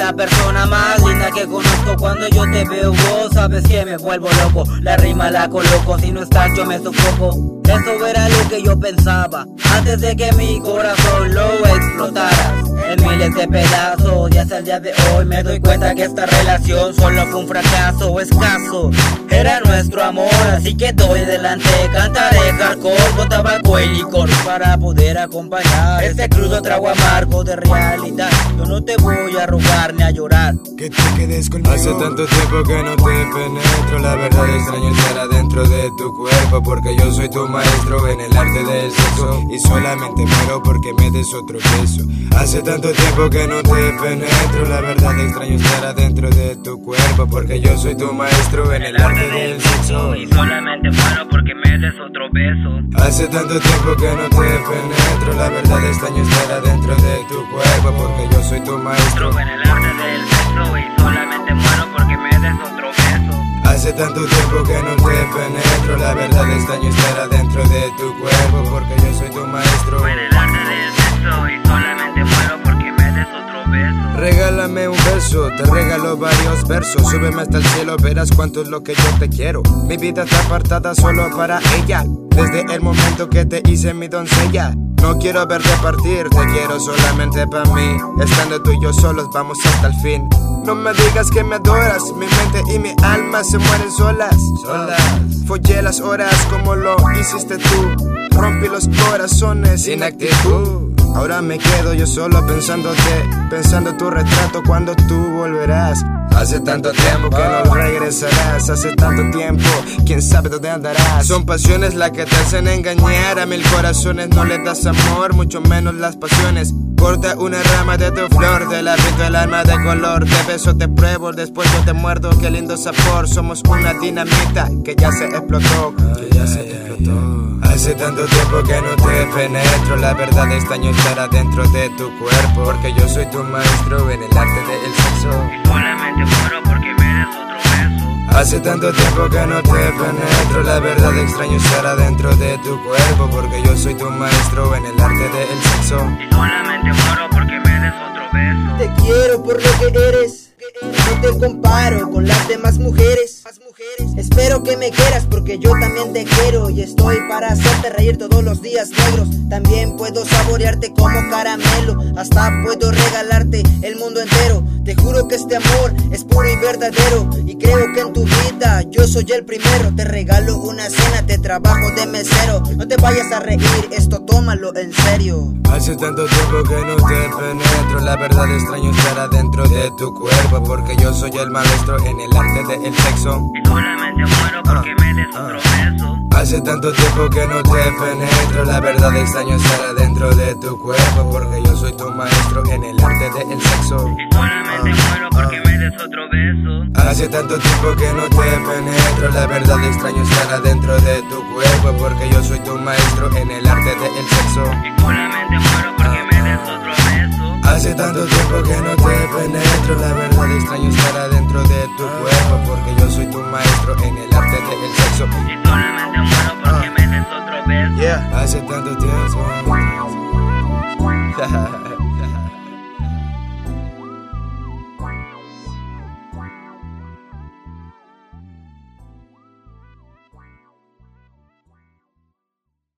la persona más linda que conozco. Cuando yo te veo vos sabes que me vuelvo loco. La rima la coloco, si no estás yo me sofoco. Eso era lo que yo pensaba. Antes de que mi corazón lo explotara en miles de pedazos y hasta el día de hoy me doy cuenta que esta relación solo fue un fracaso escaso. Era nuestro amor así que doy delante cantaré hardcore con tabaco y licor. Para poder acompañar este crudo trago amargo de realidad yo no te voy a rogar ni a llorar. Que te quedes conmigo. Hace tanto tiempo que no te penetro la verdad extraño estar adentro de tu cuerpo porque yo soy tu maestro en el arte del sexo y solamente muero porque me des otro beso. Hace tanto tiempo que no te penetro La verdad extraño estar adentro de tu cuerpo Porque yo soy tu maestro en el arte del sexo Y solamente muero porque me des otro beso. Hace tanto tiempo que no te penetro La verdad extraño estar adentro de tu cuerpo Porque yo soy tu maestro en el arte del Y solamente muero porque me des otro beso. Hace tanto tiempo que no te penetro La verdad extraño estar adentro de tu cuerpo Porque yo soy tu maestro Regálame un beso, te regalo varios versos. Súbeme hasta el cielo, verás cuánto es lo que yo te quiero. Mi vida está apartada solo para ella. Desde el momento que te hice mi doncella. No quiero verte partir, te quiero solamente para mí. Estando tú y yo solos, vamos hasta el fin. No me digas que me adoras, mi mente y mi alma se mueren solas. Solas. Follé las horas como lo hiciste tú. Rompí los corazones sin actitud. Ahora me quedo yo solo pensándote, pensando tu retrato cuando tú volverás. Hace tanto tiempo que no regresarás, hace tanto tiempo, quién sabe dónde andarás. Son pasiones las que te hacen engañar, a mil corazones no le das amor, mucho menos las pasiones. Corta una rama de tu flor, te la pinto el alma de color, te beso, te pruebo, después yo te muerdo, qué lindo sabor. Somos una dinamita que ya se explotó, que ya se explotó. Hace tanto tiempo que no te penetro, la verdad extraño estar adentro de tu cuerpo, porque yo soy tu maestro en el arte del sexo. Y solamente muero porque me des otro beso. Hace tanto tiempo que no te penetro, la verdad extraño estar adentro de tu cuerpo, porque yo soy tu maestro en el arte del sexo. Y solamente muero porque me des otro beso. Te quiero por lo que eres. No te comparo con las demás mujeres. Espero que me quieras porque yo también te quiero y estoy para hacerte reír todos los días negros. También puedo saborearte como caramelo, hasta puedo regalarte el mundo entero. Juro que este amor es puro y verdadero y creo que en tu vida yo soy el primero. Te regalo una cena, te trabajo de mesero. No te vayas a reír, esto tómalo en serio. Hace tanto tiempo que no te penetro, la verdad extraño estar adentro de tu cuerpo porque yo soy el maestro en el arte del sexo. Y solamente muero porque me des otro beso. Hace tanto tiempo que no te penetro, la verdad extraño estar adentro de tu cuerpo porque yo soy tu maestro en el arte del sexo. Y solamente muero porque me des otro beso. Hace tanto tiempo que no te penetro, la verdad extraño estar adentro de tu cuerpo porque yo soy tu maestro en el arte del sexo. Y solamente muero porque me des otro beso. Hace tanto tiempo que no te penetro, la verdad extraño estar adentro porque me des otro beso. Hace tanto tiempo.